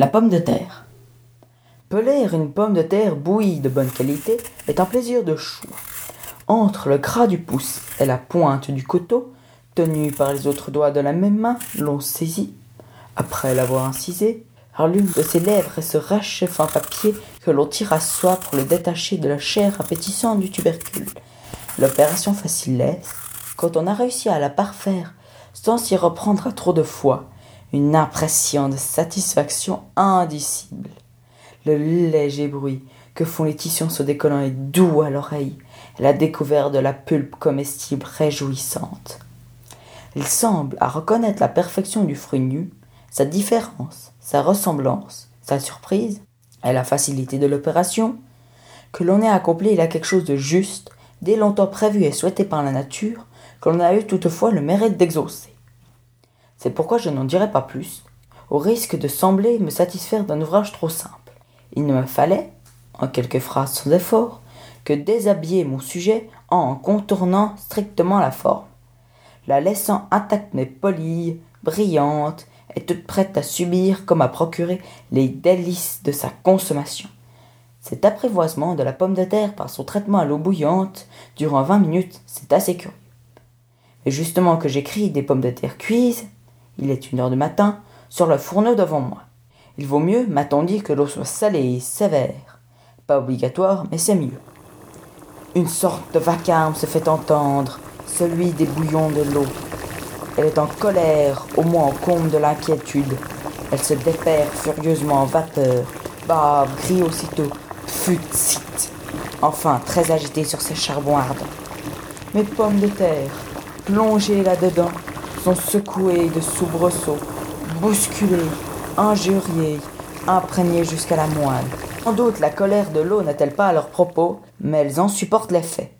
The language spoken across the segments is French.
La pomme de terre. Peler une pomme de terre bouillie de bonne qualité est un plaisir de chou. Entre le gras du pouce et la pointe du couteau, tenu par les autres doigts de la même main, l'on saisit, après l'avoir incisé, par l'une de ses lèvres et ce fin papier que l'on tire à soi pour le détacher de la chair appétissante du tubercule. L'opération facile laisse, quand on a réussi à la parfaire sans s'y reprendre à trop de fois, une impression de satisfaction indicible. Le léger bruit que font les tissus se décollant est doux à l'oreille, la découverte de la pulpe comestible réjouissante. Il semble à reconnaître la perfection du fruit nu, sa différence, sa ressemblance, sa surprise, et la facilité de l'opération, que l'on ait accompli là quelque chose de juste, dès longtemps prévu et souhaité par la nature, que l'on a eu toutefois le mérite d'exaucer. C'est pourquoi je n'en dirai pas plus, au risque de sembler me satisfaire d'un ouvrage trop simple. Il ne me fallait, en quelques phrases sans effort, que déshabiller mon sujet en contournant strictement la forme, la laissant intacte mais polie, brillante, et toute prête à subir comme à procurer les délices de sa consommation. Cet apprivoisement de la pomme de terre par son traitement à l'eau bouillante durant vingt minutes, c'est assez curieux. Et justement que j'écris des pommes de terre cuises, il est une heure du matin, sur le fourneau devant moi. Il vaut mieux, m'a-t-on dit, que l'eau soit salée et sévère. Pas obligatoire, mais c'est mieux. Une sorte de vacarme se fait entendre, celui des bouillons de l'eau. Elle est en colère, au moins en comble de l'inquiétude. Elle se dépère furieusement en vapeur, bave, crie aussitôt, futit. Enfin, très agitée sur ses charbons ardents. Mes pommes de terre, plongées là-dedans, sont secouées de soubresauts, bousculées, injuriées, imprégnées jusqu'à la moelle. Sans doute la colère de l'eau n'est-elle pas à leur propos, mais elles en supportent l'effet.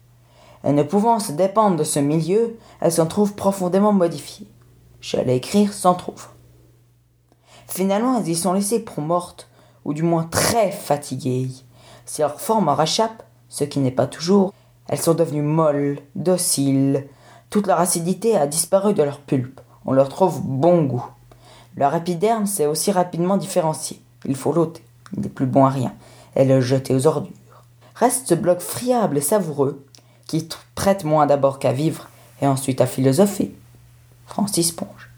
Et ne pouvant se dépendre de ce milieu, elles s'en trouvent profondément modifiées. J'allais écrire sans trouve. Finalement, elles y sont laissées pour mortes, ou du moins très fatiguées. Si leur forme en rachappe, ce qui n'est pas toujours, elles sont devenues molles, dociles, toute leur acidité a disparu de leur pulpe. On leur trouve bon goût. Leur épiderme s'est aussi rapidement différencié. Il faut l'ôter. Il n'est plus bon à rien. Et le jeter aux ordures. Reste ce bloc friable et savoureux qui prête moins d'abord qu'à vivre et ensuite à philosopher. Francis Ponge.